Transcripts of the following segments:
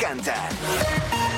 encantan.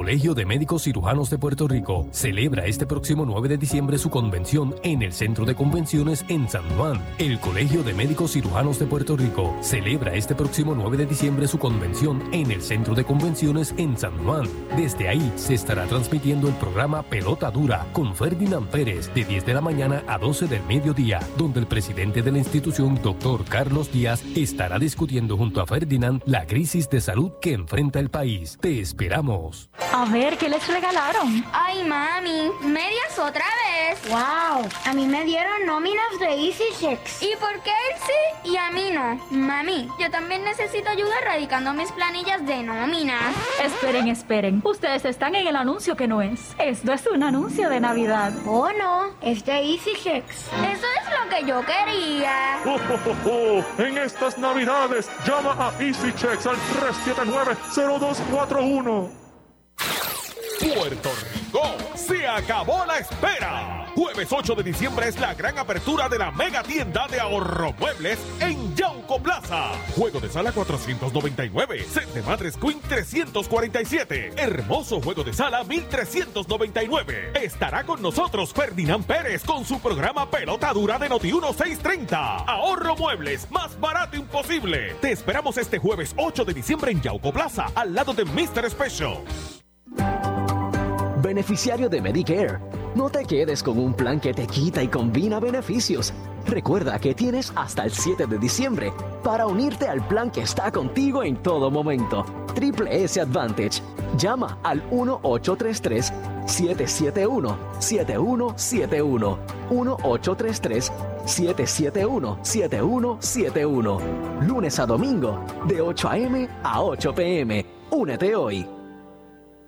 Colegio de Médicos Cirujanos de Puerto Rico celebra este próximo 9 de diciembre su convención en el Centro de Convenciones en San Juan. El Colegio de Médicos Cirujanos de Puerto Rico celebra este próximo 9 de diciembre su convención en el Centro de Convenciones en San Juan. Desde ahí se estará transmitiendo el programa Pelota Dura con Ferdinand Pérez de 10 de la mañana a 12 del mediodía, donde el presidente de la institución, doctor Carlos Díaz, estará discutiendo junto a Ferdinand la crisis de salud que enfrenta el país. Te esperamos. A ver, ¿qué les regalaron? Ay, mami, medias otra vez. Wow, a mí me dieron nóminas de Easy Checks. ¿Y por qué él sí y a mí no? Mami, yo también necesito ayuda radicando mis planillas de nóminas. Esperen, esperen. Ustedes están en el anuncio que no es. Esto es un anuncio de Navidad. Oh, no, es de Easy Checks. Eso es lo que yo quería. Oh, oh, oh, En estas Navidades, llama a Easy Checks al 379-0241. Puerto Rico, se acabó la espera. Jueves 8 de diciembre es la gran apertura de la mega tienda de ahorro muebles en Yauco Plaza. Juego de sala 499, set de madres Queen 347, hermoso juego de sala 1399. Estará con nosotros Ferdinand Pérez con su programa Pelota Dura de Noti 1630. Ahorro muebles, más barato imposible. Te esperamos este jueves 8 de diciembre en Yauco Plaza, al lado de Mr. Special. Beneficiario de Medicare. No te quedes con un plan que te quita y combina beneficios. Recuerda que tienes hasta el 7 de diciembre para unirte al plan que está contigo en todo momento. Triple S Advantage. Llama al 1-833-771-7171. 1-833-771-7171. Lunes a domingo, de 8 a.m. a 8 p.m. Únete hoy.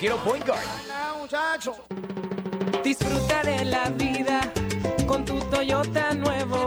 Quiero. Point guard. muchacho. Disfruta de la vida con tu Toyota nuevo,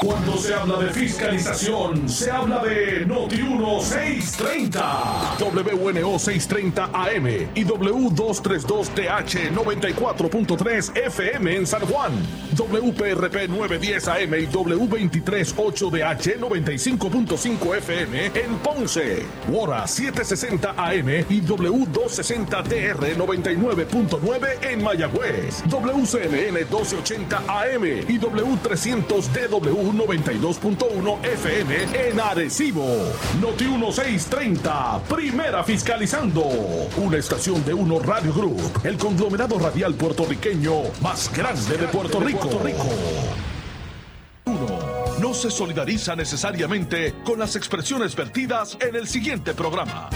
Cuando se habla de fiscalización, se habla de Noti 1630, WNO 630 AM y W232TH 94.3 FM en San Juan, WPRP 910 AM y W238DH 95.5 FM en Ponce, Wora 760 AM y W260TR 99.9 en Mayagüez, WCNN 1280 AM y W300DW 92.1 FM en Arecibo. Noti 1630, primera fiscalizando. Una estación de Uno Radio Group, el conglomerado radial puertorriqueño más grande de Puerto Rico. Uno no se solidariza necesariamente con las expresiones vertidas en el siguiente programa.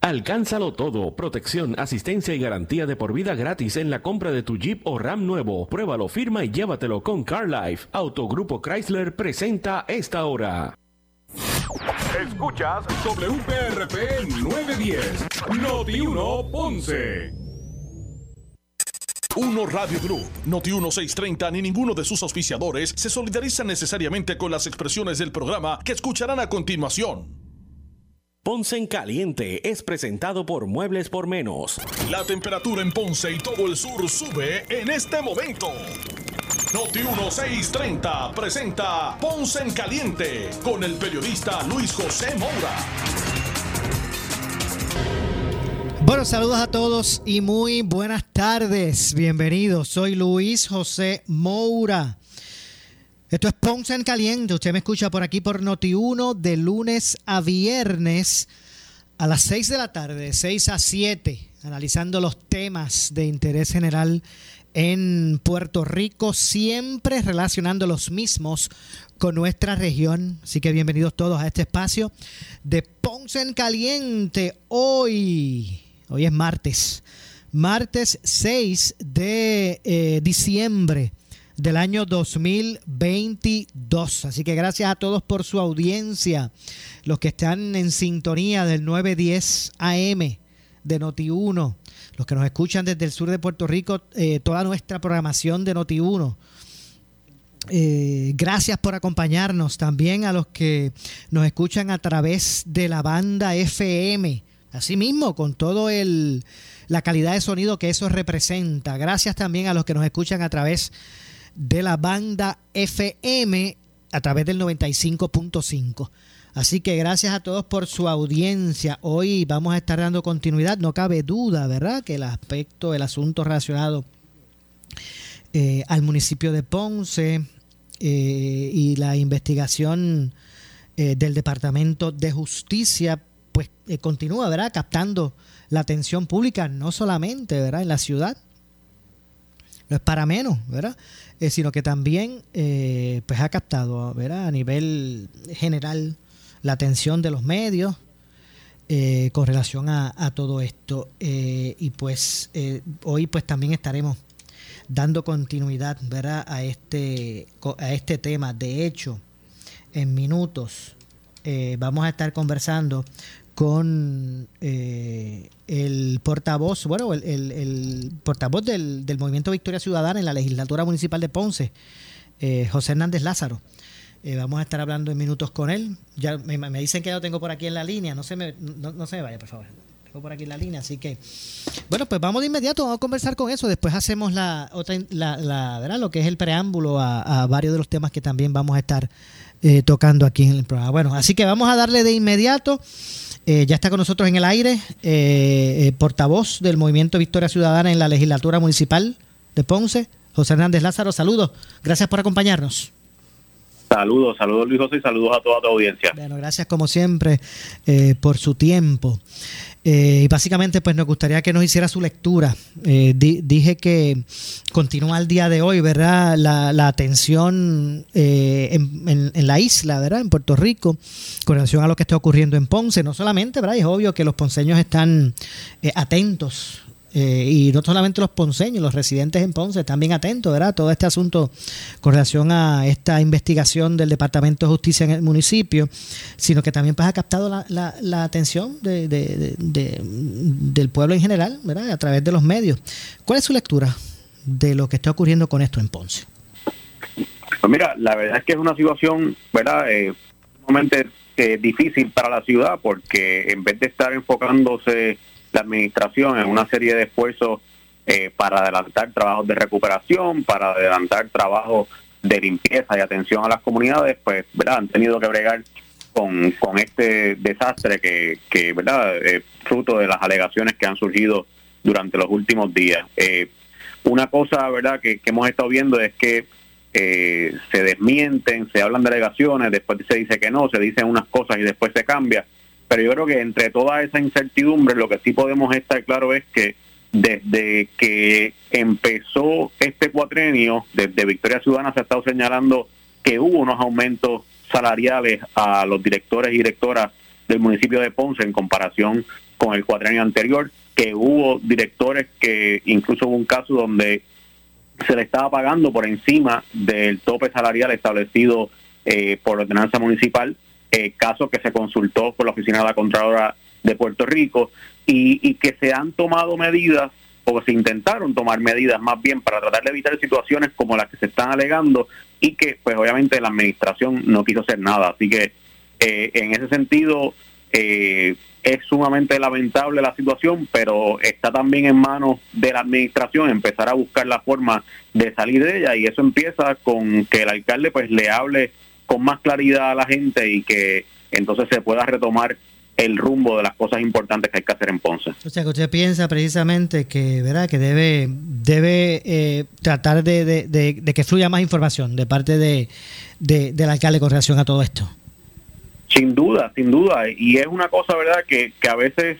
Alcánzalo todo, protección, asistencia y garantía de por vida gratis en la compra de tu Jeep o Ram nuevo. Pruébalo, firma y llévatelo con CarLife. Autogrupo Chrysler presenta esta hora. Escuchas WPRP 910, Noti 1 Ponce. Uno Radio Group, Noti 1630 ni ninguno de sus auspiciadores se solidarizan necesariamente con las expresiones del programa que escucharán a continuación. Ponce en Caliente es presentado por Muebles por Menos. La temperatura en Ponce y todo el sur sube en este momento. Noti 1630 presenta Ponce en Caliente con el periodista Luis José Moura. Bueno, saludos a todos y muy buenas tardes. Bienvenidos. Soy Luis José Moura. Esto es Ponce en Caliente. Usted me escucha por aquí por Noti1 de lunes a viernes a las 6 de la tarde, 6 a 7, analizando los temas de interés general en Puerto Rico, siempre relacionando los mismos con nuestra región. Así que bienvenidos todos a este espacio de Ponce en Caliente. Hoy, hoy es martes, martes 6 de eh, diciembre del año 2022. Así que gracias a todos por su audiencia, los que están en sintonía del 910 AM de Noti1, los que nos escuchan desde el sur de Puerto Rico, eh, toda nuestra programación de Noti1. Eh, gracias por acompañarnos también a los que nos escuchan a través de la banda FM. Asimismo, con todo el la calidad de sonido que eso representa. Gracias también a los que nos escuchan a través de la banda FM a través del 95.5. Así que gracias a todos por su audiencia. Hoy vamos a estar dando continuidad, no cabe duda, ¿verdad? Que el aspecto, el asunto relacionado eh, al municipio de Ponce eh, y la investigación eh, del Departamento de Justicia, pues continúa, ¿verdad? Captando la atención pública, no solamente, ¿verdad? En la ciudad, no es para menos, ¿verdad? Eh, sino que también eh, pues ha captado, ¿verdad? A nivel general la atención de los medios eh, con relación a, todo esto. y pues hoy pues también estaremos dando continuidad, ¿verdad? A este, a este tema. De hecho, en minutos vamos a estar conversando con eh, el portavoz, bueno, el, portavoz del, Movimiento Victoria Ciudadana en la legislatura municipal de Ponce, eh, José Hernández Lázaro. Eh, vamos a estar hablando en minutos con él. Ya me, dicen que lo tengo por aquí en la línea. No se me, no, se me vaya, por favor. Tengo por aquí en la línea, así que bueno, pues vamos de inmediato, vamos a conversar con eso. Después hacemos la otra, la, la lo que es el preámbulo a, a varios de los temas que también vamos a estar tocando aquí en el programa. Bueno, así que vamos a darle de inmediato. Eh, ya está con nosotros en el aire, eh, eh, portavoz del Movimiento Victoria Ciudadana en la legislatura municipal de Ponce, José Hernández Lázaro. Saludos, gracias por acompañarnos. Saludos, saludos Luis José y saludos a toda tu audiencia. Bueno, gracias como siempre por su tiempo. Eh, y básicamente pues nos gustaría que nos hiciera su lectura. Eh, dije que continúa el día de hoy, ¿verdad? La, atención eh, en, en, la isla, ¿verdad? En Puerto Rico, con relación a lo que está ocurriendo en Ponce. No solamente, ¿verdad? Es obvio que los ponceños están atentos eh, y no solamente los ponceños, los residentes en Ponce, también atentos, ¿verdad? Todo este asunto con relación a esta investigación del Departamento de Justicia en el municipio, sino que también pues, ha captado la, la, atención de, del pueblo en general, ¿verdad? A través de los medios. ¿Cuál es su lectura de lo que está ocurriendo con esto en Ponce? Pues mira, la verdad es que es una situación, ¿verdad? Eh, eh, difícil para la ciudad porque en vez de estar enfocándose la administración en una serie de esfuerzos eh, para adelantar trabajos de recuperación, para adelantar trabajos de limpieza y atención a las comunidades, pues ¿verdad? han tenido que bregar con, con este desastre que, que ¿verdad? es fruto de las alegaciones que han surgido durante los últimos días. Eh, una cosa verdad que, hemos estado viendo es que eh, se desmienten, se hablan de alegaciones, después se dice que no, se dicen unas cosas y después se cambia. Pero yo creo que entre toda esa incertidumbre, lo que sí podemos estar claro es que desde que empezó este cuatrenio, desde Victoria Ciudadana se ha estado señalando que hubo unos aumentos salariales a los directores y directoras del municipio de Ponce en comparación con el cuatrenio anterior, que hubo directores que incluso hubo un caso donde se le estaba pagando por encima del tope salarial establecido eh, por ordenanza municipal, eh, caso que se consultó por la Oficina de la Contralora de Puerto Rico y, que se han tomado medidas o se intentaron tomar medidas más bien para tratar de evitar situaciones como las que se están alegando y que pues obviamente la administración no quiso hacer nada. Así que eh, en ese sentido eh, es sumamente lamentable la situación, pero está también en manos de la administración empezar a buscar la forma de salir de ella y eso empieza con que el alcalde pues le hable con más claridad a la gente y que entonces se pueda retomar el rumbo de las cosas importantes que hay que hacer en Ponce. O sea, que usted piensa precisamente que, ¿verdad? que debe, debe eh, tratar de, de, de, de, que fluya más información de parte de, del alcalde con relación a todo esto. Sin duda, sin duda. Y es una cosa, ¿verdad?, que, que a veces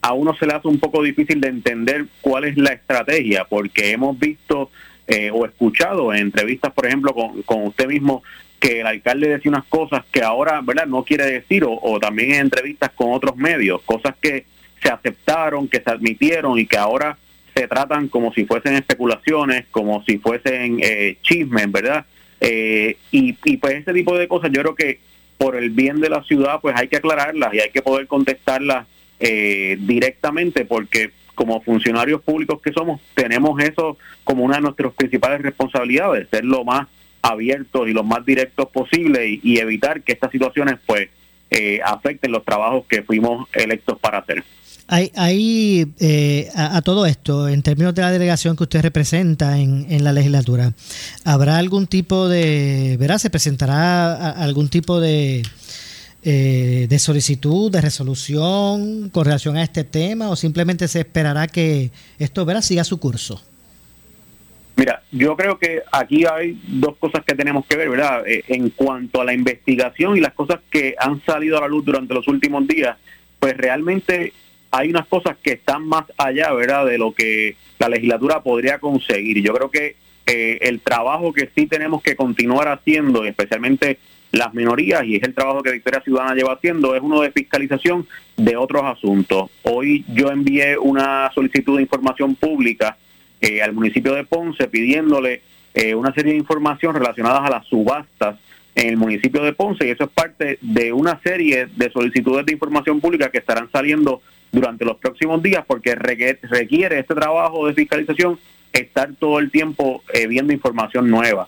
a uno se le hace un poco difícil de entender cuál es la estrategia, porque hemos visto eh, o escuchado en entrevistas, por ejemplo, con, con usted mismo, que el alcalde decía unas cosas que ahora, ¿verdad?, no quiere decir, o, también en entrevistas con otros medios, cosas que se aceptaron, que se admitieron y que ahora se tratan como si fuesen especulaciones, como si fuesen eh, chismes, ¿verdad? Eh, y, y pues ese tipo de cosas yo creo que por el bien de la ciudad pues hay que aclararlas y hay que poder contestarlas eh, directamente porque como funcionarios públicos que somos tenemos eso como una de nuestras principales responsabilidades, ser lo más abiertos y lo más directos posible y, evitar que estas situaciones pues eh, afecten los trabajos que fuimos electos para hacer. Hay, eh, a, todo esto, en términos de la delegación que usted representa en, en la legislatura, ¿habrá algún tipo de, verá, se presentará algún tipo de, eh, de solicitud, de resolución con relación a este tema o simplemente se esperará que esto, verá, siga su curso? Mira, yo creo que aquí hay dos cosas que tenemos que ver, ¿verdad? Eh, en cuanto a la investigación y las cosas que han salido a la luz durante los últimos días, pues realmente hay unas cosas que están más allá, ¿verdad?, de lo que la legislatura podría conseguir. Yo creo que eh, el trabajo que sí tenemos que continuar haciendo, especialmente las minorías, y es el trabajo que Victoria Ciudadana lleva haciendo, es uno de fiscalización de otros asuntos. Hoy yo envié una solicitud de información pública eh, al municipio de Ponce pidiéndole eh, una serie de información relacionadas a las subastas en el municipio de Ponce y eso es parte de una serie de solicitudes de información pública que estarán saliendo durante los próximos días porque requiere este trabajo de fiscalización estar todo el tiempo eh, viendo información nueva.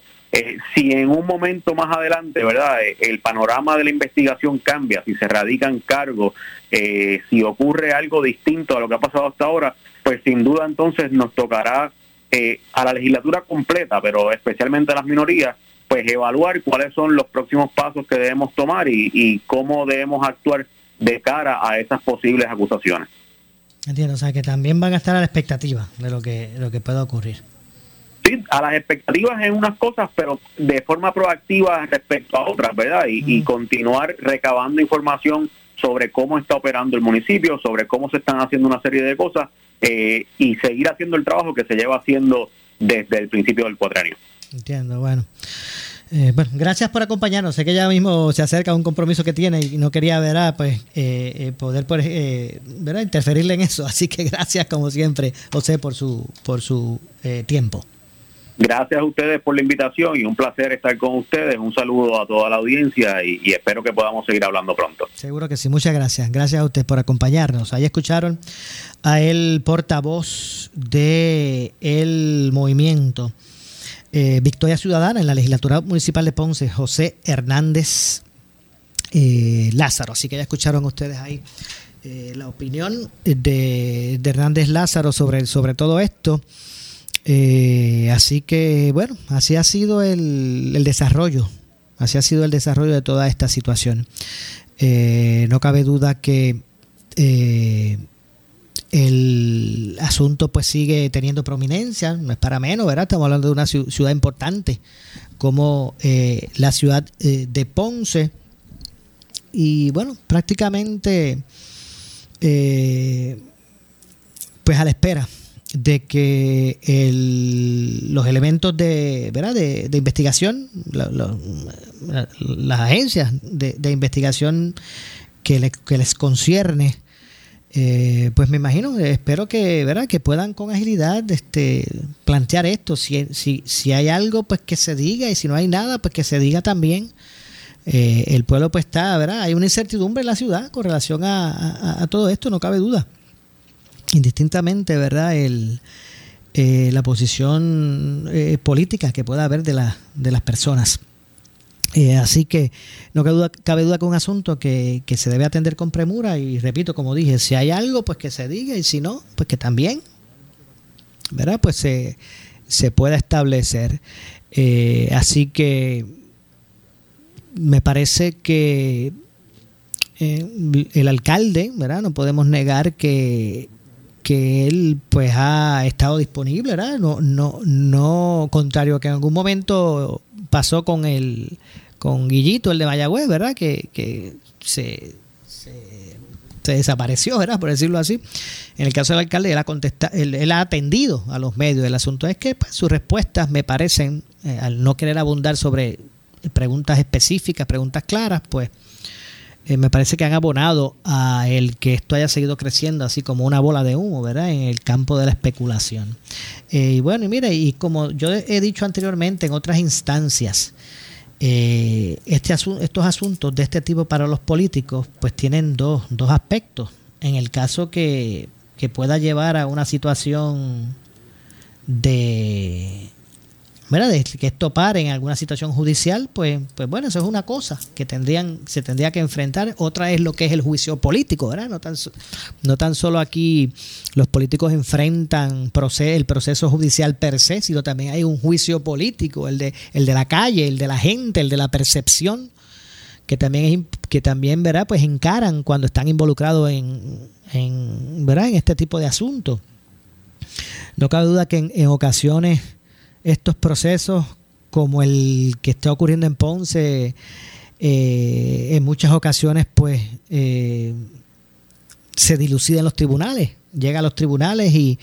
Si en un momento más adelante, ¿verdad? El panorama de la investigación cambia, si se radican cargos, si ocurre algo distinto a lo que ha pasado hasta ahora, pues sin duda entonces nos tocará eh, a la legislatura completa, pero especialmente a las minorías, pues evaluar cuáles son los próximos pasos que debemos tomar y, y cómo debemos actuar de cara a esas posibles acusaciones. Entiendo, o sea que también van a estar a la expectativa de lo que, de lo que pueda ocurrir. Sí, a las expectativas en unas cosas, pero de forma proactiva respecto a otras, ¿verdad? Y, mm. y continuar recabando información sobre cómo está operando el municipio, sobre cómo se están haciendo una serie de cosas eh, y seguir haciendo el trabajo que se lleva haciendo desde el principio del cuatrenio. Entiendo, bueno. Eh, bueno, gracias por acompañarnos. Sé que ya mismo se acerca un compromiso que tiene y no quería ¿verdad? Pues, eh, eh, poder pues, eh, ¿verdad? interferirle en eso. Así que gracias, como siempre, José, por su, por su tiempo. Gracias a ustedes por la invitación y un placer estar con ustedes. Un saludo a toda la audiencia y, espero que podamos seguir hablando pronto. Seguro que sí, muchas gracias. Gracias a usted por acompañarnos. Ahí escucharon a el portavoz de el movimiento eh, Victoria Ciudadana en la legislatura municipal de Ponce, José Hernández eh, Lázaro. Así que ya escucharon ustedes ahí eh, la opinión de, de, Hernández Lázaro sobre, sobre todo esto. Eh, así que, bueno, así ha sido el, desarrollo, así ha sido el desarrollo de toda esta situación. Eh, no cabe duda que eh, el asunto pues sigue teniendo prominencia, no es para menos, ¿verdad? Estamos hablando de una ciudad importante como eh, la ciudad eh, de Ponce. Y bueno, prácticamente pues a la espera de que el, los elementos de, ¿verdad? de, de investigación, la, la, las agencias de, de investigación que, le, que les concierne, eh, pues me imagino, espero que, ¿verdad? que puedan con agilidad este, plantear esto. Si, si, si hay algo, pues que se diga, y si no hay nada, pues que se diga también. Eh, el pueblo pues está, ¿verdad? Hay una incertidumbre en la ciudad con relación a, a, todo esto, no cabe duda. Indistintamente, ¿verdad? El, eh, la posición política que pueda haber de, la, de las personas. Eh, así que no cabe duda, cabe duda que un asunto que, se debe atender con premura y repito, como dije, si hay algo, pues que se diga y si no, pues que también, ¿verdad? Pues se, se pueda establecer. Eh, así que me parece que eh, el alcalde, ¿verdad? No podemos negar que que él pues ha estado disponible, ¿verdad? No, no, no contrario que en algún momento pasó con el con Guillito, el de Mayagüez, ¿verdad? Que, que se, se, desapareció, ¿verdad? Por decirlo así. En el caso del alcalde, él ha, contestado, él, ha atendido a los medios. El asunto es que pues, sus respuestas me parecen, eh, al no querer abundar sobre preguntas específicas, preguntas claras, pues eh, me parece que han abonado a el que esto haya seguido creciendo así como una bola de humo, ¿verdad? En el campo de la especulación. Eh, y bueno, y mire, y como yo he dicho anteriormente en otras instancias, eh, este estos asuntos de este tipo para los políticos pues tienen dos, dos aspectos. En el caso que, que pueda llevar a una situación de de que esto pare en alguna situación judicial, pues, pues bueno, eso es una cosa que tendrían, se tendría que enfrentar. Otra es lo que es el juicio político, ¿verdad? No tan, no tan solo aquí los políticos enfrentan el proceso judicial per se, sino también hay un juicio político, el de, el de la calle, el de la gente, el de la percepción, que también, que también ¿verdad? Pues encaran cuando están involucrados en, en, ¿verdad? en este tipo de asuntos. No cabe duda que en ocasiones estos procesos como el que está ocurriendo en Ponce, eh, en muchas ocasiones pues eh, se dilucida en los tribunales, llega a los tribunales y,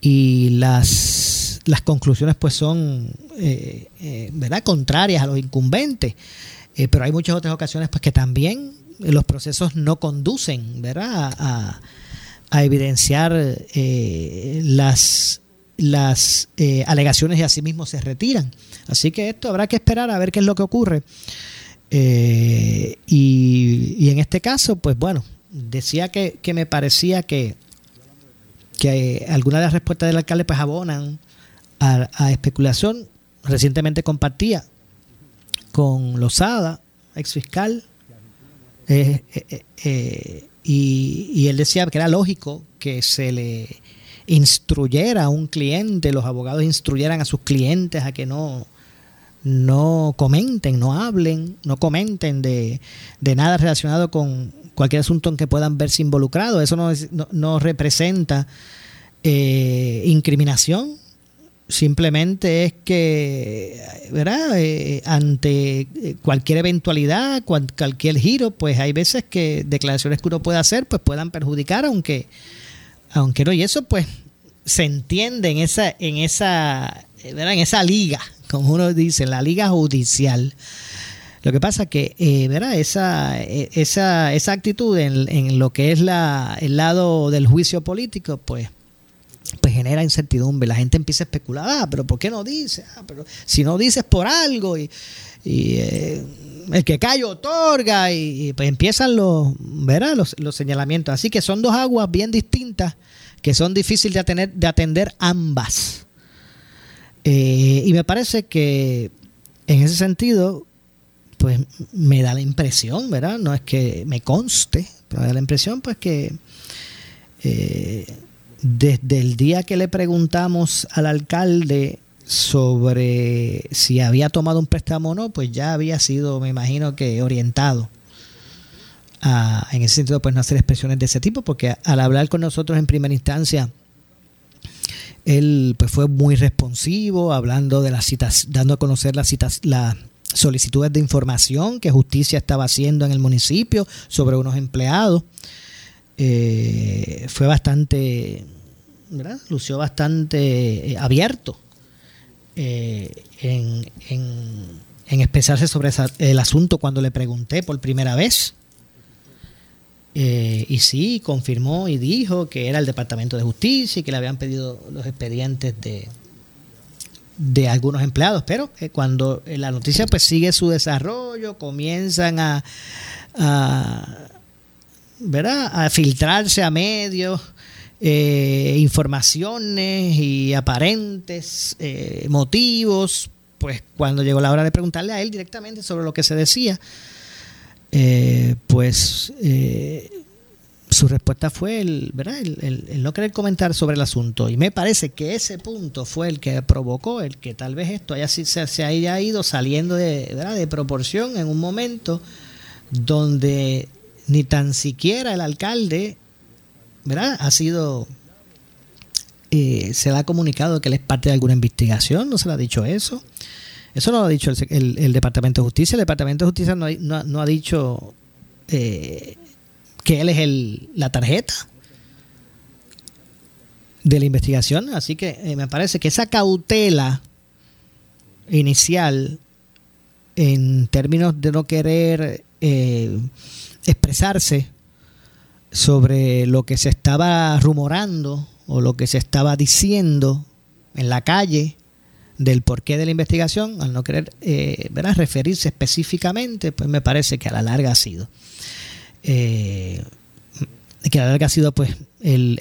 y las, las conclusiones pues son eh, ¿verdad? contrarias a los incumbentes. pero hay muchas otras ocasiones pues que también los procesos no conducen ¿verdad? a, a evidenciar las las eh, alegaciones y asimismo se retiran. Así que esto habrá que esperar a ver qué es lo que ocurre. Eh, y, en este caso, pues bueno, decía que, me parecía que, que algunas de las respuestas del alcalde pues abonan a, especulación. Recientemente compartía con Lozada, ex fiscal, eh, y, y él decía que era lógico que se le instruyera a un cliente, los abogados instruyeran a sus clientes a que no, no comenten, no hablen, no comenten de, de nada relacionado con cualquier asunto en que puedan verse involucrados. Eso no, no, representa eh, incriminación, simplemente es que, ¿verdad? Eh, ante cualquier eventualidad, cualquier giro, pues hay veces que declaraciones que uno puede hacer, pues puedan perjudicar, aunque aunque no, y eso pues se entiende en esa, en esa, ¿verdad? en esa liga, como uno dice, la liga judicial. Lo que pasa que, eh, ¿verdad? Esa, e, esa, esa actitud en, en, lo que es la, el lado del juicio político, pues, pues genera incertidumbre. La gente empieza a especular, ah, pero ¿por qué no dice? Ah, pero si no dices por algo y, y eh, el que cae otorga y, pues empiezan los. Los, los señalamientos. Así que son dos aguas bien distintas que son difíciles de, atender, de atender ambas. Eh, y me parece que en ese sentido, pues me da la impresión, ¿verdad? No es que me conste, pero me da la impresión pues que eh, desde el día que le preguntamos al alcalde sobre si había tomado un préstamo o no, pues ya había sido, me imagino que orientado en ese sentido, pues no hacer expresiones de ese tipo, porque al hablar con nosotros en primera instancia, él pues fue muy responsivo, hablando de las citas, dando a conocer las citas, solicitudes de información que justicia estaba haciendo en el municipio sobre unos empleados. Eh, fue bastante, ¿verdad? Lució bastante eh, abierto eh, en, en, expresarse sobre el asunto cuando le pregunté por primera vez Eh, y sí, confirmó y dijo que era el Departamento de Justicia y que le habían pedido los expedientes de, de algunos empleados, pero eh, cuando la noticia pues sigue su desarrollo, comienzan a, a, ¿verdad? a filtrarse a medios eh, informaciones y aparentes eh, motivos, pues cuando llegó la hora de preguntarle a él directamente sobre lo que se decía, eh, pues su respuesta fue el, ¿verdad? El, no querer comentar sobre el asunto. Y me parece que ese punto fue el que provocó el que tal vez esto haya, se, se haya ido saliendo de, ¿verdad? de proporción en un momento donde ni tan siquiera el alcalde ¿verdad? ha sido eh, se le ha comunicado que él es parte de alguna investigación, no se le ha dicho eso. Eso no lo ha dicho el, Departamento de Justicia. El Departamento de Justicia no, ha dicho eh, que él es el, la tarjeta de la investigación. Así que eh, me parece que esa cautela inicial en términos de no querer eh, expresarse sobre lo que se estaba rumorando o lo que se estaba diciendo en la calle del porqué de la investigación, al no querer eh, referirse específicamente, pues me parece que a la larga ha sido eh, que la ha sido pues el,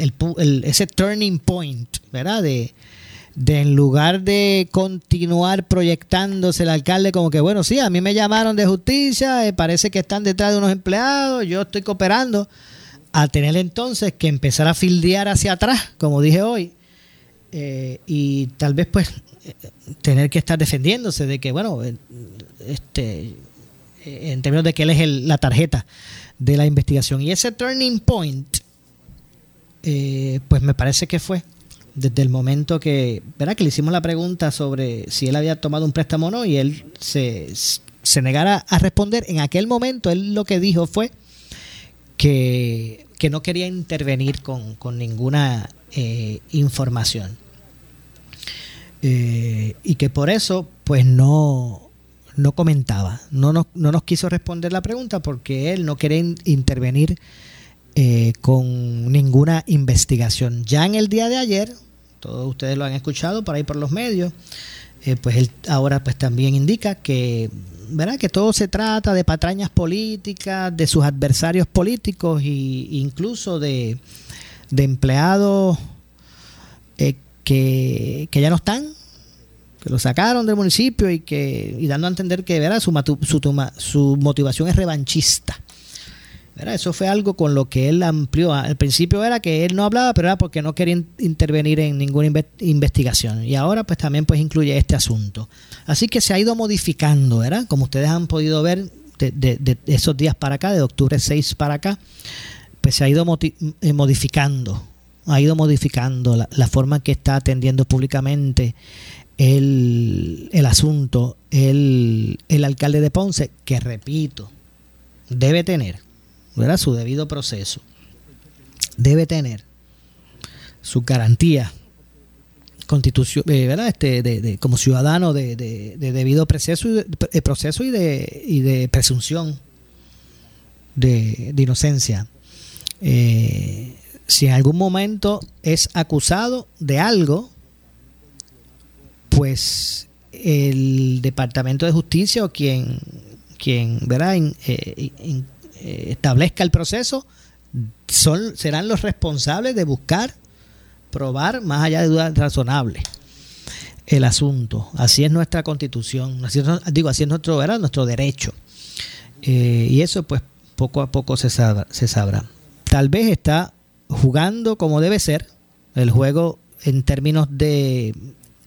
ese turning point, ¿verdad? De, de en lugar de continuar proyectándose el alcalde como que, bueno, sí, a mí me llamaron de justicia, eh, parece que están detrás de unos empleados, yo estoy cooperando, a tener entonces que empezar a fildear hacia atrás, como dije hoy, eh, y tal vez pues tener que estar defendiéndose de que, bueno, este, en términos de que él es la tarjeta de la investigación. Y ese turning point, eh, pues me parece que fue desde el momento que, ¿verdad? que le hicimos la pregunta sobre si él había tomado un préstamo o no y él se, se negara a responder, en aquel momento él lo que dijo fue que, no quería intervenir con, ninguna eh, información. Eh, y que por eso pues no, no comentaba, no nos, no nos quiso responder la pregunta porque él no quería intervenir eh, con ninguna investigación. Ya en el día de ayer, todos ustedes lo han escuchado por ahí por los medios, pues él ahora pues también indica que, ¿verdad? que todo se trata de patrañas políticas, de sus adversarios políticos e incluso de, de empleados eh, que, que ya no están que lo sacaron del municipio y que y dando a entender que ¿verdad? Su, su, su motivación es revanchista. Eso fue algo con lo que él amplió. Al principio era que él no hablaba, pero era porque no quería intervenir en ninguna investigación. Y ahora pues también pues incluye este asunto. Así que se ha ido modificando, ¿verdad? Como ustedes han podido ver de, esos días para acá, de octubre 6 para acá, pues se ha ido eh, modificando, ha ido modificando la, forma que está atendiendo públicamente el, el asunto el, el, alcalde de Ponce, que repito, debe tener ¿verdad? su debido proceso, debe tener su garantía constitución, eh, ¿verdad? Este, de, como ciudadano de, de, debido proceso, de, proceso y de, y de presunción de, inocencia. Eh, si en algún momento es acusado de algo, pues el Departamento de Justicia o quien, quien ¿verdad? Eh, eh, establezca el proceso son, serán los responsables de buscar probar más allá de dudas razonables el asunto. Así es nuestra constitución, así digo, así es nuestro, nuestro derecho. Eh, y eso pues poco a poco se sabrá, se sabrá. Tal vez está jugando como debe ser el juego en términos de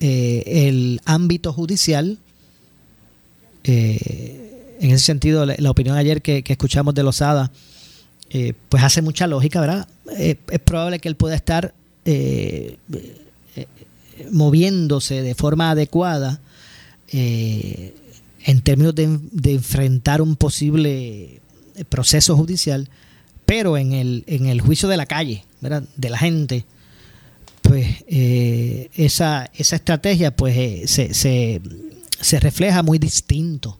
eh, el ámbito judicial. En ese sentido, la, opinión ayer que, escuchamos de Lozada, eh, pues hace mucha lógica, ¿verdad? es probable que él pueda estar moviéndose de forma adecuada en términos de, enfrentar un posible proceso judicial, pero en el, en el juicio de la calle, ¿verdad? De la gente, pues eh, esa, esa estrategia pues eh, se, se, refleja muy distinto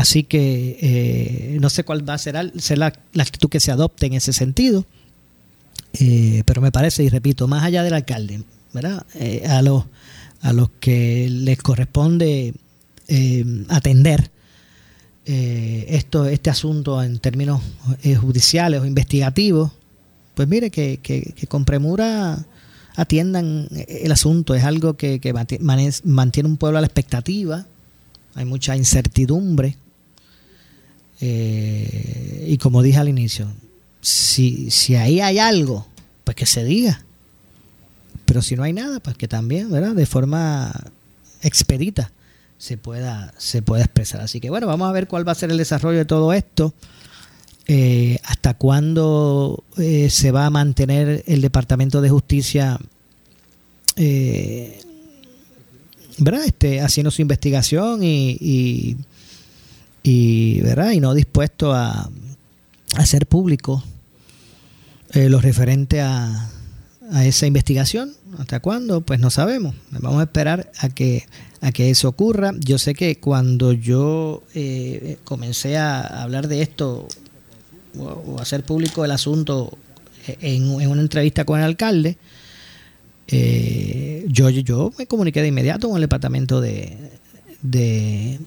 así que eh, no sé cuál va a ser, la, actitud que se adopte en ese sentido. Eh, pero me parece, y repito, más allá del alcalde, ¿verdad? Eh, a, los, a los que les corresponde atender esto, este asunto en términos judiciales o investigativos, pues mire que, que- que con premura atiendan el asunto. Es algo que, que mantiene un pueblo a la expectativa. Hay mucha incertidumbre. Eh, y como dije al inicio, si, si ahí hay algo, pues que se diga. Pero si no hay nada, pues que también, ¿verdad? De forma expedita se pueda, se pueda expresar. Así que bueno, vamos a ver cuál va a ser el desarrollo de todo esto. Eh, hasta cuándo eh, se va a mantener el Departamento de Justicia ¿verdad? Este, haciendo su investigación y, y, ¿verdad? y no dispuesto a, hacer público eh, lo referente a, a esa investigación. ¿Hasta cuándo? Pues no sabemos. Vamos a esperar a que, a que eso ocurra. Yo sé que cuando yo eh, comencé a hablar de esto o, hacer público el asunto en, en una entrevista con el alcalde, eh, yo, yo me comuniqué de inmediato con el departamento de, de,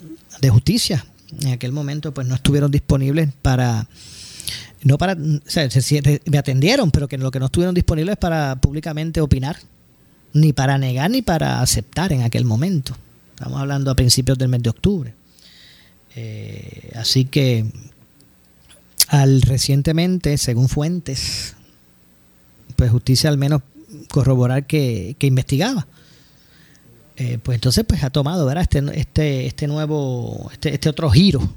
de justicia. En aquel momento pues no estuvieron disponibles para no para me atendieron pero que lo que no estuvieron disponibles para públicamente opinar ni para negar ni para aceptar en aquel momento. Estamos hablando a principios del mes de octubre. Eh, así que al recientemente según fuentes pues justicia al menos corroborar que, que investigaba Eh, pues entonces pues ha tomado ¿verdad? este este este nuevo este, este otro giro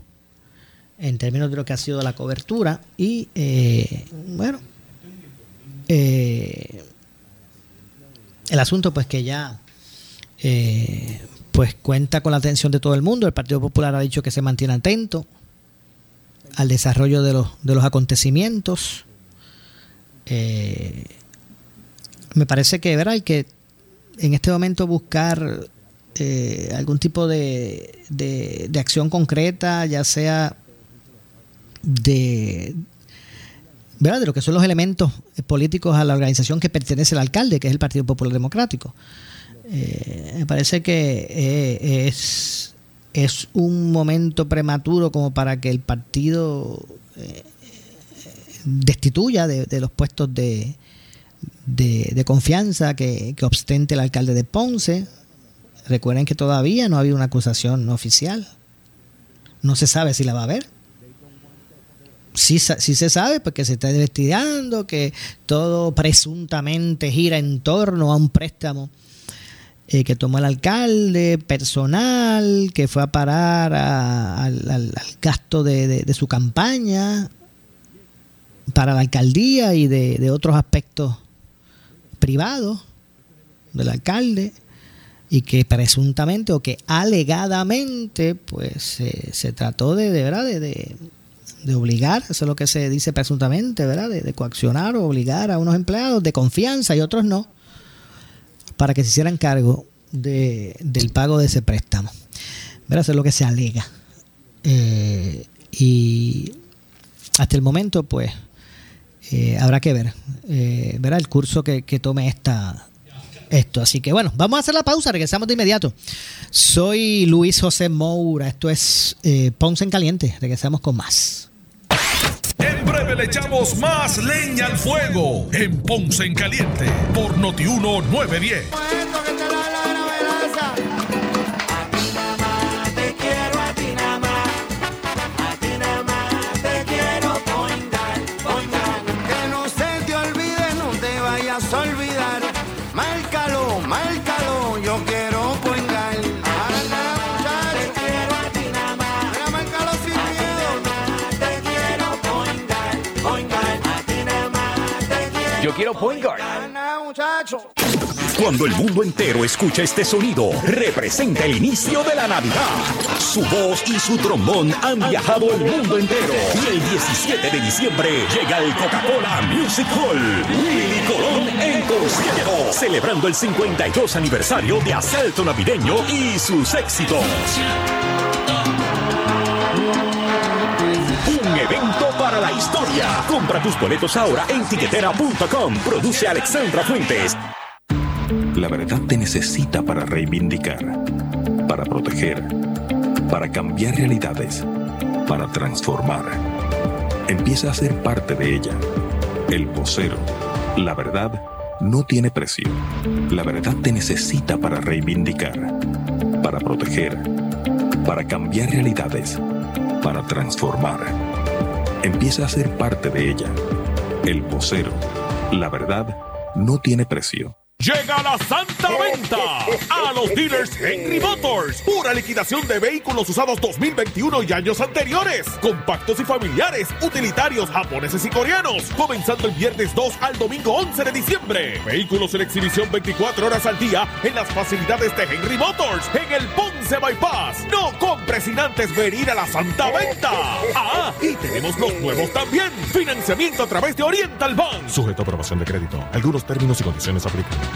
en términos de lo que ha sido la cobertura y eh, bueno eh, el asunto pues que ya pues cuenta con la atención de todo el mundo el Partido Popular ha dicho que se mantiene atento al desarrollo de los de los acontecimientos me parece que ¿verdad? hay que en este momento buscar eh, algún tipo de, de, acción concreta, ya sea de, ¿verdad? de lo que son los elementos políticos a la organización que pertenece el alcalde, que es el Partido Popular Democrático. Eh, me parece que eh, es, es un momento prematuro como para que el partido destituya de, de los puestos de, de, confianza que, que ostente el alcalde de Ponce. Recuerden que todavía no ha habido una acusación oficial. No se sabe si la va a haber. Sí, sí se sabe porque se está investigando, que todo presuntamente gira en torno a un préstamo eh, que tomó el alcalde personal, que fue a parar al- al gasto de, de- de su campaña para la alcaldía y de, de otros aspectos privados del alcalde y que presuntamente o que alegadamente pues se- trató de, de verdad de, de- obligar, eso es lo que se dice presuntamente, ¿verdad? De, de coaccionar o obligar a unos empleados de confianza y otros no, para que se hicieran cargo de- del pago de ese préstamo. ¿Verdad? Eso es lo que se alega. Eh, y hasta el momento, pues, eh, habrá que ver, eh, ¿verdad? El curso que, que tome esta, esto. Así que bueno, vamos a hacer la pausa, regresamos de inmediato. Soy Luis José Moura, esto es eh, Ponce en Caliente, regresamos con más. En breve le echamos más leña al fuego en Ponce en Caliente por Notiuno 910. Yo quiero point guard. Cuando el mundo entero escucha este sonido, representa el inicio de la Navidad. Su voz y su trombón han viajado el mundo entero. Y el 17 de diciembre llega el Coca-Cola Music Hall. Willy Colón en concierto. Celebrando el 52 aniversario de Asalto Navideño y sus éxitos. Compra tus boletos ahora en tiquetera.com. Produce Alexandra Fuentes. La verdad te necesita para reivindicar, para proteger, para cambiar realidades, para transformar. Empieza a ser parte de ella. El vocero. La verdad no tiene precio. La verdad te necesita para reivindicar, para proteger, para cambiar realidades, para transformar. Empieza a ser parte de ella. El vocero. La verdad no tiene precio. Llega la Santa Venta a los dealers Henry Motors. Pura liquidación de vehículos usados 2021 y años anteriores. Compactos y familiares, utilitarios japoneses y coreanos. Comenzando el viernes 2 al domingo 11 de diciembre. Vehículos en exhibición 24 horas al día en las facilidades de Henry Motors en el Ponce Bypass. No compres sin antes venir a la Santa Venta. Ah, y tenemos los nuevos también. Financiamiento a través de Oriental Bank. Sujeto a aprobación de crédito. Algunos términos y condiciones aplican.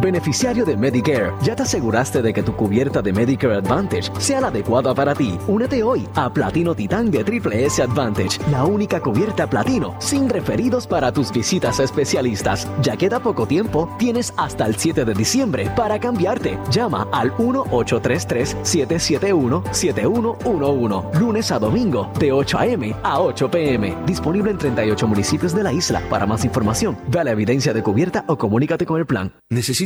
Beneficiario de Medicare, ¿ya te aseguraste de que tu cubierta de Medicare Advantage sea la adecuada para ti? Únete hoy a Platino Titán de Triple S Advantage, la única cubierta platino sin referidos para tus visitas especialistas. Ya queda poco tiempo, tienes hasta el 7 de diciembre para cambiarte. Llama al 1-833-771-7111, lunes a domingo, de 8 a.m. a 8 p.m. Disponible en 38 municipios de la isla. Para más información, ve a la evidencia de cubierta o comunícate con el plan.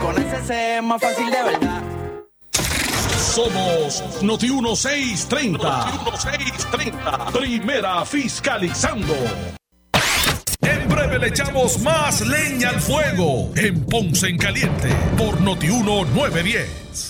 Con SC es más fácil de verdad. Somos Noti 1630. Noti 1630. Primera fiscalizando. En breve le echamos más leña al fuego en Ponce en Caliente por Noti 910.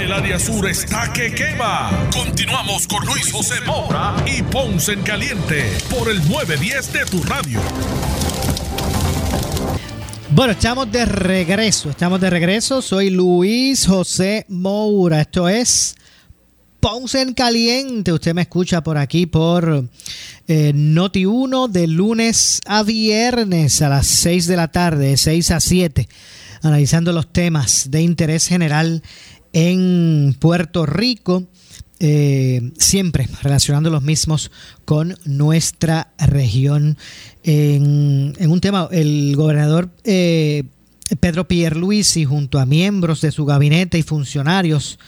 El área sur está que quema. Continuamos con Luis José Moura y Ponce en Caliente por el 910 de tu radio. Bueno, estamos de regreso, estamos de regreso. Soy Luis José Moura. Esto es Ponce en Caliente. Usted me escucha por aquí por eh, Noti 1 de lunes a viernes a las 6 de la tarde, de 6 a 7 analizando los temas de interés general en Puerto Rico. Eh, siempre relacionando los mismos con nuestra región. En, un tema, el gobernador eh, Pedro Pierluisi, junto a miembros de su gabinete y funcionarios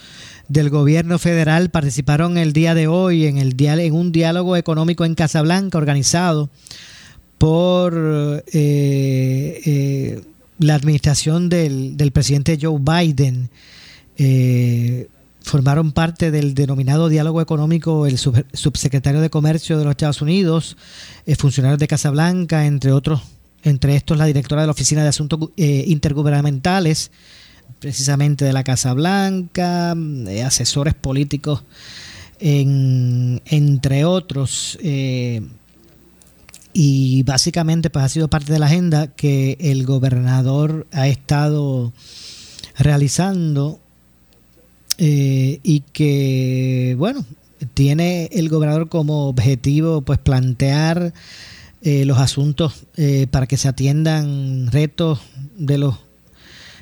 del gobierno federal, participaron el día de hoy en, el en un diálogo económico en Casablanca organizado por eh, la administración del, del, presidente Joe Biden. Eh, formaron parte del denominado diálogo económico el subsecretario de Comercio de los Estados Unidos, eh, funcionarios de Casablanca, entre otros, entre estos la directora de la Oficina de Asuntos eh, Intergubernamentales, precisamente de la Casa Blanca, eh, asesores políticos, entre otros. y básicamente pues ha sido parte de la agenda que el gobernador ha estado realizando eh, y que, bueno, tiene el gobernador como objetivo pues plantear eh, los asuntos eh, para que se atiendan retos de los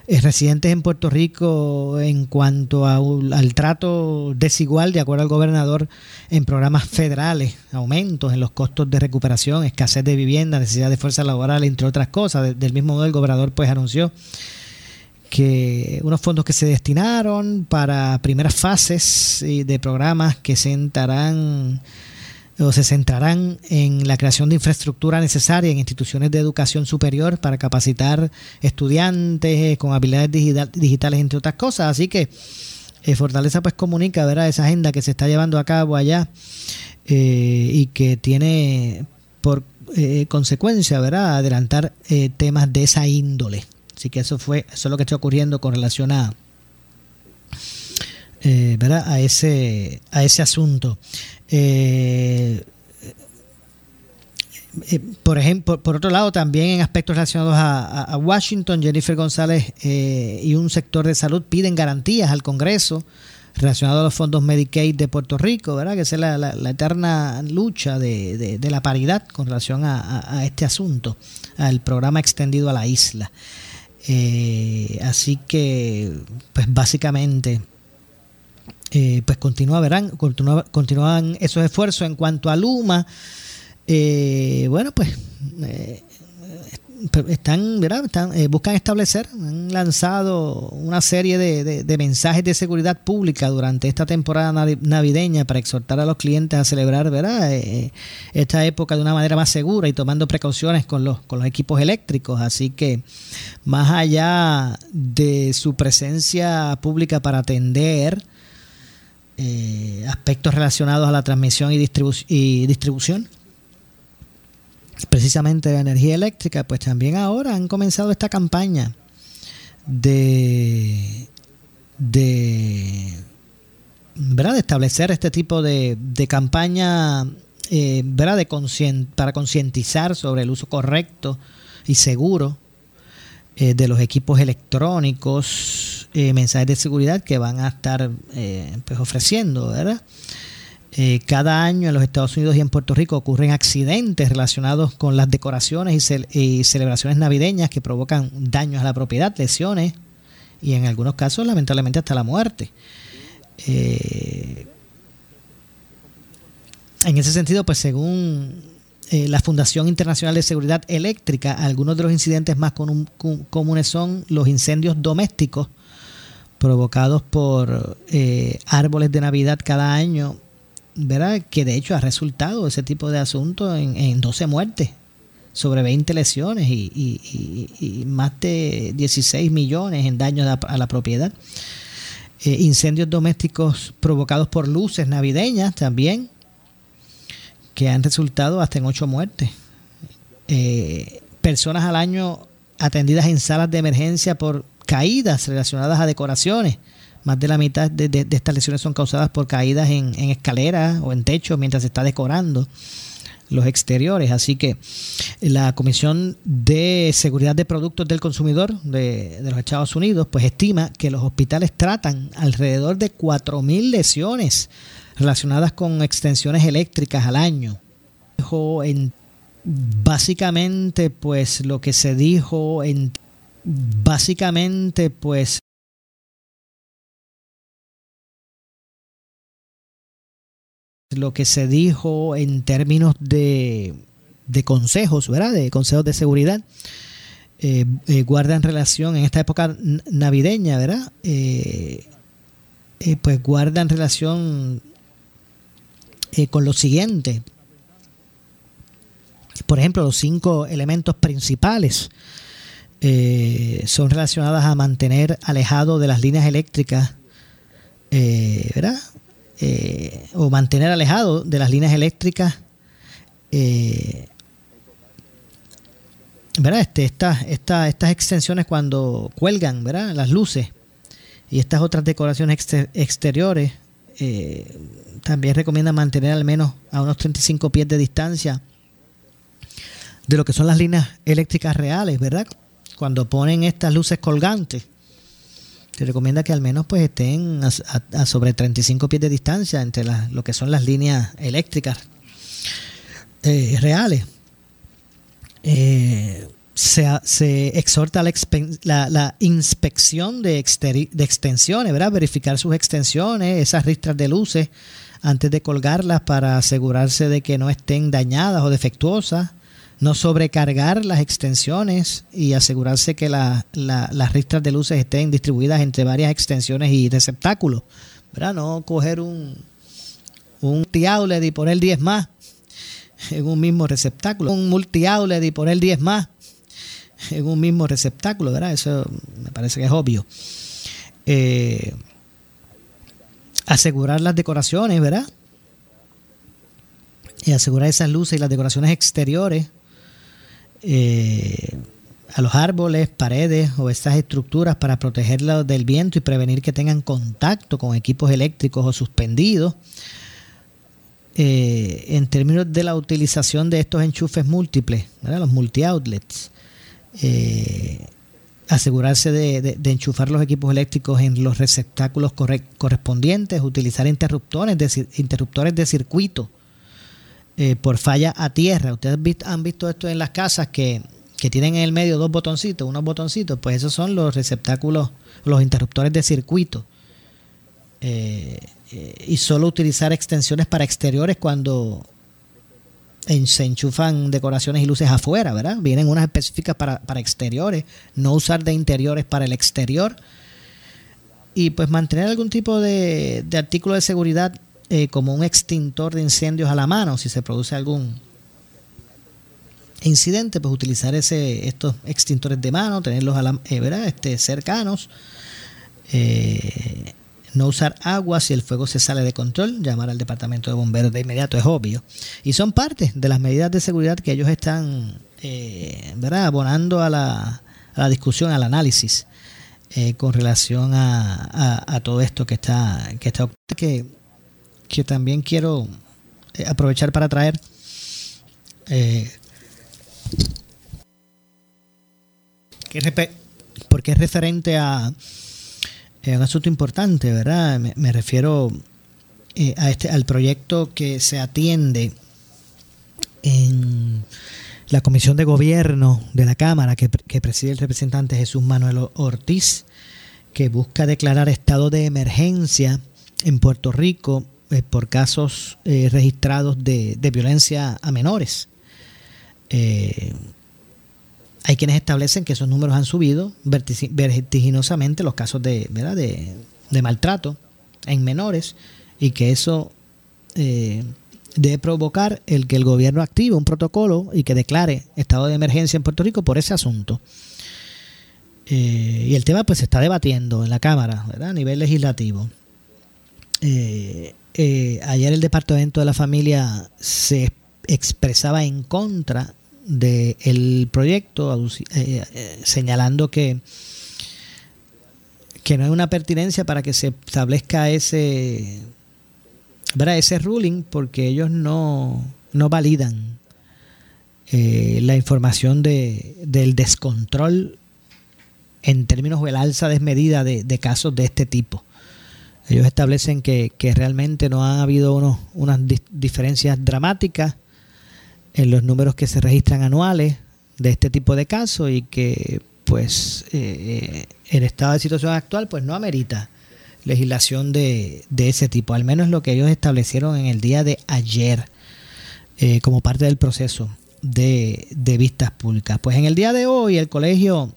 residentes en Puerto Rico en cuanto al trato desigual, de acuerdo al gobernador, en programas federales, aumentos en los costos de recuperación, escasez de vivienda, necesidad de fuerza laboral, entre otras cosas. Del mismo modo, el gobernador pues anunció que unos fondos que se destinaron para primeras fases de programas que sentarán o se centrarán en la creación de infraestructura necesaria en instituciones de educación superior para capacitar estudiantes con habilidades digitales, entre otras cosas. Así que eh, Fortaleza pues comunica ¿verdad? esa agenda que se está llevando a cabo allá eh, y que tiene por eh, consecuencia ¿verdad? adelantar temas de esa índole. Así que eso fue, eso es lo que está ocurriendo con relación a, eh, a ese, a ese asunto. Eh, eh, por ejemplo, por otro lado, también en aspectos relacionados a, Washington, Jennifer González y un sector de salud piden garantías al Congreso relacionado a los fondos Medicaid de Puerto Rico, ¿verdad? Que es la, la, eterna lucha de, la paridad con relación a, a, este asunto, al programa extendido a la isla. Eh, así que, pues básicamente, eh, pues continúa, verán, continúa, continúan esos esfuerzos en cuanto a Luma. Eh, bueno, pues están, ¿verdad? Están, buscan establecer, han lanzado una serie de, mensajes de seguridad pública durante esta temporada navideña para exhortar a los clientes a celebrar ¿verdad? esta época de una manera más segura y tomando precauciones con los, con los equipos eléctricos. Así que más allá de su presencia pública para atender eh, aspectos relacionados a la transmisión y, y distribución, precisamente la energía eléctrica, pues también ahora han comenzado esta campaña de, de, ¿verdad? de establecer este tipo de, de campaña eh, ¿verdad? De para concientizar sobre el uso correcto y seguro eh, de los equipos electrónicos, eh, mensajes de seguridad que van a estar pues ofreciendo, ¿verdad? Cada año en los Estados Unidos y en Puerto Rico ocurren accidentes relacionados con las decoraciones y, celebraciones navideñas que provocan daños a la propiedad, lesiones y en algunos casos lamentablemente hasta la muerte. en ese sentido, pues según eh, la Fundación Internacional de Seguridad Eléctrica, algunos de los incidentes más comunes son los incendios domésticos provocados por eh, árboles de Navidad cada año, ¿verdad? Que de hecho ha resultado ese tipo de asuntos en, 12 muertes, sobre 20 lesiones y, más de 16 millones en daños a, la propiedad. Eh, incendios domésticos provocados por luces navideñas también, que han resultado hasta en ocho muertes. Eh, personas al año atendidas en salas de emergencia por caídas relacionadas a decoraciones. Más de la mitad de, estas lesiones son causadas por caídas en, escaleras o en techos mientras se está decorando los exteriores. Así que la Comisión de Seguridad de Productos del Consumidor de, de los Estados Unidos pues estima que los hospitales tratan alrededor de 4.000 lesiones relacionadas con extensiones eléctricas al año. En, básicamente, pues lo que se dijo en básicamente, pues lo que se dijo en términos de, consejos, ¿verdad? De consejos de seguridad, eh, eh, guardan relación en esta época navideña, ¿verdad? Eh, eh, pues guardan relación con lo siguiente. Por ejemplo, los cinco elementos principales son relacionadas a mantener alejado de las líneas eléctricas, ¿verdad? Eh, o mantener alejado de las líneas eléctricas, eh, ¿verdad? Este, estas, estas, estas extensiones cuando cuelgan, ¿verdad? Las luces y estas otras decoraciones exter- exteriores, eh, también recomiendan mantener al menos a unos 35 pies de distancia de lo que son las líneas eléctricas reales, ¿verdad? Cuando ponen estas luces colgantes, se recomienda que al menos pues estén a, a- a sobre 35 pies de distancia entre lo que son las líneas eléctricas eh, reales. Eh, se, exhorta la, la- inspección de, de extensiones, ¿verdad? Verificar sus extensiones, esas ristras de luces, antes de colgarlas para asegurarse de que no estén dañadas o defectuosas. No sobrecargar las extensiones y asegurarse que la- la- las ristras de luces estén distribuidas entre varias extensiones y receptáculos. ¿verdad? No coger un, un multi-outlet y poner 10 más en un mismo receptáculo. Un multi-outlet y poner 10 más en un mismo receptáculo, ¿verdad? Eso me parece que es obvio. Eh, asegurar las decoraciones, ¿verdad? Y asegurar esas luces y las decoraciones exteriores eh, a los árboles, paredes o estas estructuras para protegerlos del viento y prevenir que tengan contacto con equipos eléctricos o suspendidos. Eh, en términos de la utilización de estos enchufes múltiples, los multi-outlets, eh, asegurarse de, de- enchufar los equipos eléctricos en los receptáculos corre- correspondientes, utilizar interruptores de, interruptores de circuito eh, por falla a tierra. Ustedes han visto esto en las casas que, que tienen en el medio dos botoncitos, unos botoncitos, pues esos son los receptáculos, los interruptores de circuito. Eh, eh, y solo utilizar extensiones para exteriores cuando se enchufan decoraciones y luces afuera, ¿verdad? Vienen unas específicas para, para exteriores, no usar de interiores para el exterior. Y pues mantener algún tipo de, de artículo de seguridad eh, como un extintor de incendios a la mano si se produce algún incidente, pues utilizar ese, estos extintores de mano, tenerlos a la, eh, ¿verdad? Este, cercanos. Eh, no usar agua si el fuego se sale de control, llamar al departamento de bomberos de inmediato, es obvio. Y son parte de las medidas de seguridad que ellos están eh, ¿verdad? abonando a la, a la discusión, al análisis eh, con relación a, a- a todo esto que está, que está que, que también quiero eh, aprovechar para traer. eh, porque es referente a eh, un asunto importante, ¿verdad? Me, refiero a este, al proyecto que se atiende en la Comisión de Gobierno de la Cámara que, pre- que preside el representante Jesús Manuel Ortiz, que busca declarar estado de emergencia en Puerto Rico eh, por casos eh, registrados de, de violencia a menores. Eh, hay quienes establecen que esos números han subido vertiginosamente los casos de, ¿verdad? de, de maltrato en menores y que eso debe provocar el que el gobierno active un protocolo y que declare estado de emergencia en Puerto Rico por ese asunto. Y el tema pues se está debatiendo en la Cámara a nivel legislativo. Eh, ayer el Departamento de la Familia se expresaba en contra del proyecto, eh, eh, señalando que, que no hay una pertinencia para que se establezca ese, ¿verdad? ese ruling porque ellos no, no validan eh, la información de, del descontrol en términos del alza desmedida de, de casos de este tipo. Ellos establecen que, realmente no ha habido unos, unas di- diferencias dramáticas en los números que se registran anuales de este tipo de casos y que pues eh, el estado de situación actual pues no amerita legislación de, de ese tipo, al menos lo que ellos establecieron en el día de ayer eh, como parte del proceso de, de vistas públicas. Pues en el día de hoy el Colegio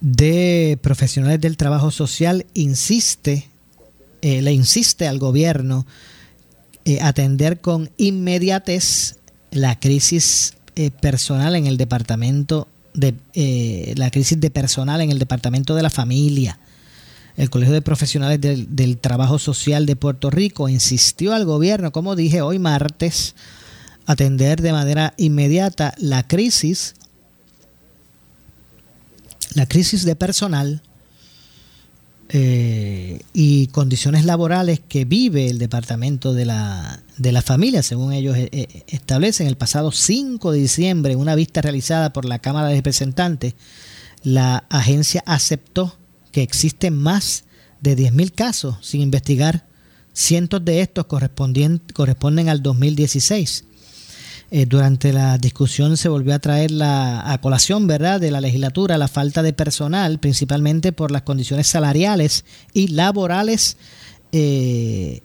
de Profesionales del Trabajo Social insiste, eh, le insiste al gobierno eh, atender con inmediatez la crisis eh, personal en el departamento de la crisis de personal en el departamento de la familia. El Colegio de Profesionales del, del Trabajo Social de Puerto Rico insistió al gobierno, como dije hoy martes, atender de manera inmediata la crisis la crisis de personal eh, y condiciones laborales que vive el Departamento de la, de la Familia, según ellos eh, eh, establecen. El pasado 5 de diciembre, en una vista realizada por la Cámara de Representantes, la agencia aceptó que existen más de 10.000 casos sin investigar. Cientos de estos corresponden, corresponden al 2016. Eh, durante la discusión se volvió a traer la a colación, ¿verdad?, de la legislatura la falta de personal, principalmente por las condiciones salariales y laborales, eh,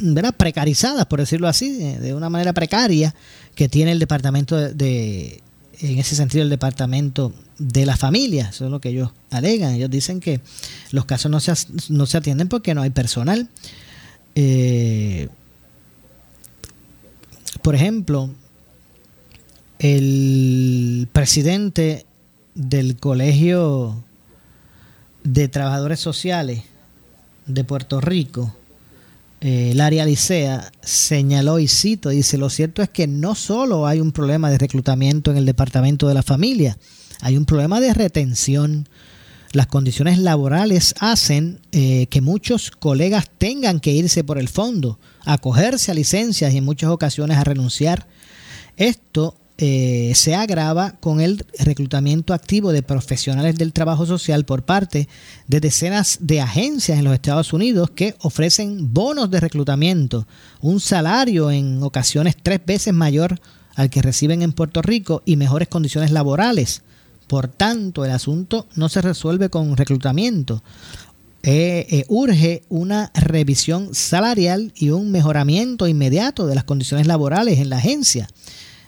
¿verdad?, precarizadas, por decirlo así, de, de una manera precaria que tiene el departamento de, en ese sentido, el departamento de la familia. Eso es lo que ellos alegan. Ellos dicen que los casos no se, no se atienden porque no hay personal. Eh, por ejemplo, el presidente del Colegio de Trabajadores Sociales de Puerto Rico, eh, Larry Alicea, señaló y cito, dice, lo cierto es que no solo hay un problema de reclutamiento en el Departamento de la Familia, hay un problema de retención. Las condiciones laborales hacen eh, que muchos colegas tengan que irse por el fondo, acogerse a licencias y en muchas ocasiones a renunciar. Esto eh, se agrava con el reclutamiento activo de profesionales del trabajo social por parte de decenas de agencias en los Estados Unidos que ofrecen bonos de reclutamiento, un salario en ocasiones tres veces mayor al que reciben en Puerto Rico y mejores condiciones laborales. Por tanto, el asunto no se resuelve con reclutamiento. Eh, eh, urge una revisión salarial y un mejoramiento inmediato de las condiciones laborales en la agencia.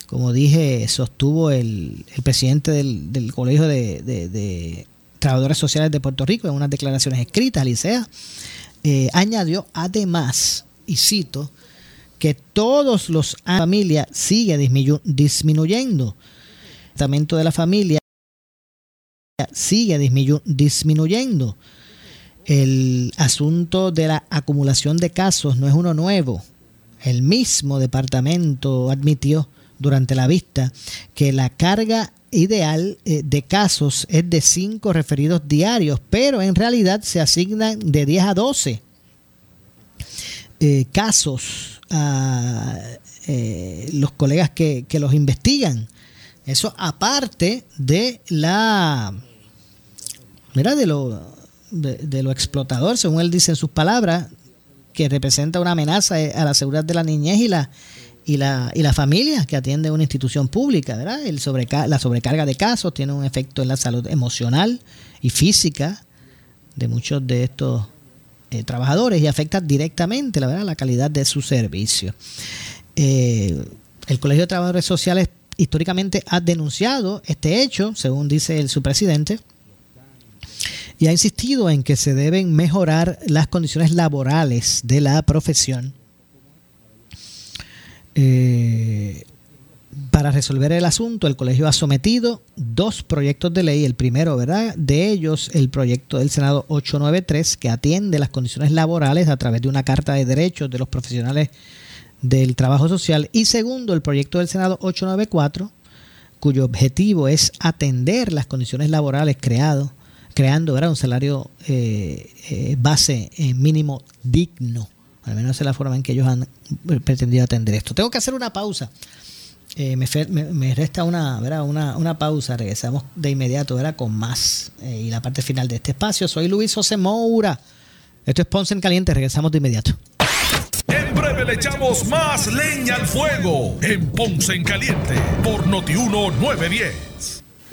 Como dije, sostuvo el, presidente del, Colegio de, Trabajadores Sociales de Puerto Rico en unas declaraciones escritas, Licea. Eh, añadió además, y cito, que todos los familias sigue disminu disminuyendo. El de la familia sigue disminu disminuyendo. El asunto de la acumulación de casos no es uno nuevo. El mismo departamento admitió durante la vista que la carga ideal eh, de casos es de 5 referidos diarios, pero en realidad se asignan de 10 a 12 eh, casos a eh, los colegas que, que los investigan. Eso aparte de la mira de lo de, lo explotador, según él dice en sus palabras, que representa una amenaza a la seguridad de la niñez y la y la, y la familia que atiende una institución pública, ¿verdad? El la sobrecarga de casos tiene un efecto en la salud emocional y física de muchos de estos eh, trabajadores y afecta directamente la, ¿verdad? la calidad de su servicio. Eh, el Colegio de Trabajadores Sociales históricamente ha denunciado este hecho, según dice el, su presidente, y ha insistido en que se deben mejorar las condiciones laborales de la profesión. Eh, para resolver el asunto, el colegio ha sometido dos proyectos de ley. El primero, ¿verdad? De ellos, el proyecto del Senado 893, que atiende las condiciones laborales a través de una carta de derechos de los profesionales del trabajo social. Y segundo, el proyecto del Senado 894, cuyo objetivo es atender las condiciones laborales creado, creando ¿verdad? un salario eh, eh, base eh, mínimo digno. Al menos es la forma en que ellos han pretendido atender esto. Tengo que hacer una pausa. Me, resta una, ¿verdad? Una, una, pausa. Regresamos de inmediato ¿verdad? con más. Y la parte final de este espacio. Soy Luis José Moura. Esto es Ponce en Caliente. Regresamos de inmediato. En breve le echamos más leña al fuego en Ponce en Caliente por Notiuno 910.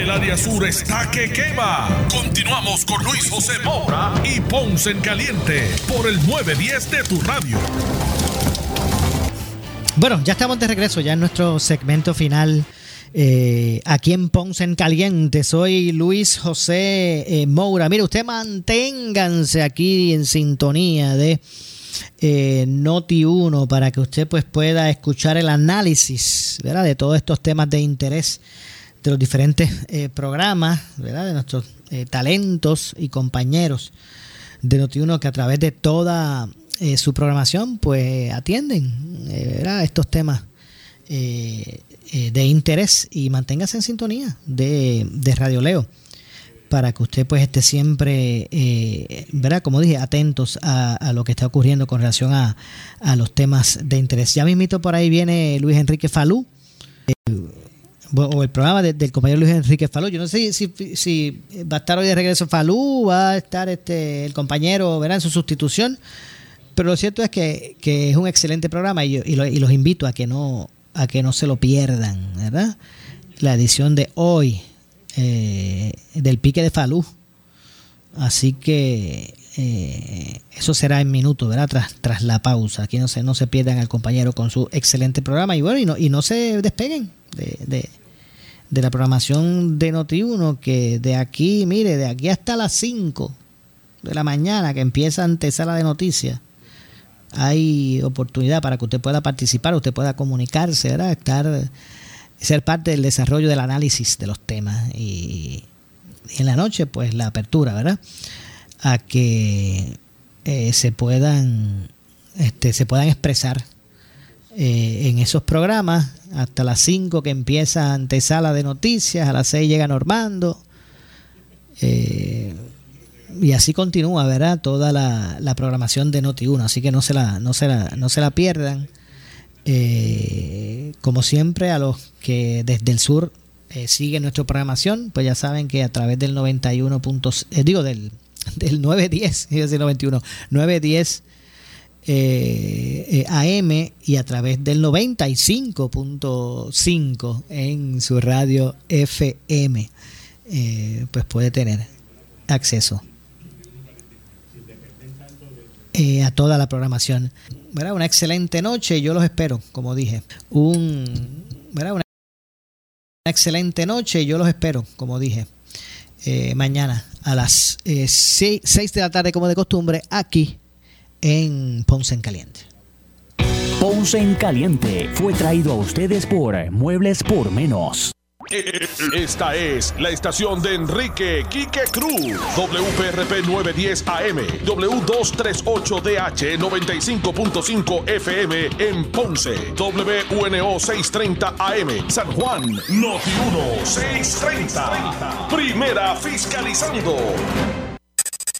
El área sur está que quema. Continuamos con Luis José Moura y Ponce en Caliente por el 910 de tu radio. Bueno, ya estamos de regreso, ya en nuestro segmento final. eh, aquí en Ponce en Caliente, soy Luis José eh, Moura. Mire, usted manténganse aquí en sintonía de eh, Noti 1 para que usted pues pueda escuchar el análisis de todos estos temas de interés de los diferentes eh, programas, ¿verdad? de nuestros eh, talentos y compañeros de Noti1 que a través de toda eh, su programación pues atienden eh, ¿verdad? estos temas eh, de interés y manténgase en sintonía de, de Radio Leo para que usted pues esté siempre, eh, ¿verdad? Como dije, atentos a, a lo que está ocurriendo con relación a, a los temas de interés. Ya mismito por ahí viene Luis Enrique Falú, o el programa de- del compañero Luis Enrique Falú. Yo no sé si, va a estar hoy de regreso Falú, va a estar este el compañero, ¿verdad? En su sustitución. Pero lo cierto es que, que es un excelente programa y, yo- y lo- y los invito a que no a que no se lo pierdan, ¿verdad? La edición de hoy eh, del pique de Falú. Así que eh, eso será en minutos, ¿verdad? Tras, tras la pausa. Aquí no se, no se pierdan al compañero con su excelente programa. Y bueno, y no, y no se despeguen de, de, de la programación de Noti1, que de aquí, mire, de aquí hasta las 5 de la mañana, que empieza antesala de noticias, hay oportunidad para que usted pueda participar, usted pueda comunicarse, ¿verdad? Estar, ser parte del desarrollo del análisis de los temas. Y, en la noche, pues la apertura, ¿verdad? A que eh, se puedan este, se puedan expresar eh, en esos programas hasta las 5 que empieza antesala de noticias, a las 6 llega Normando. eh, y así continúa, ¿verdad? Toda la, programación de Noti1, así que no se la, no se la, no se la pierdan. Eh, como siempre, a los que desde el sur eh, siguen nuestra programación, pues ya saben que a través del 91 puntos, eh, digo, del, del 910, iba a decir 91, 910 eh, eh, AM y a través del 95.5 en su radio FM, eh, pues puede tener acceso eh, a toda la programación. ¿verdad? Una excelente noche, yo los espero, como dije. Un. Una excelente noche, yo los espero, como dije. eh, mañana a las 6 de la tarde, como de costumbre, aquí en Ponce en Caliente. Ponce en Caliente fue traído a ustedes por Muebles por Menos. Esta es la estación de Enrique Quique Cruz. WPRP 910 AM, W238DH 95.5 FM en Ponce, WNO 630 AM, San Juan, Noti 1 630. Primera fiscalizando.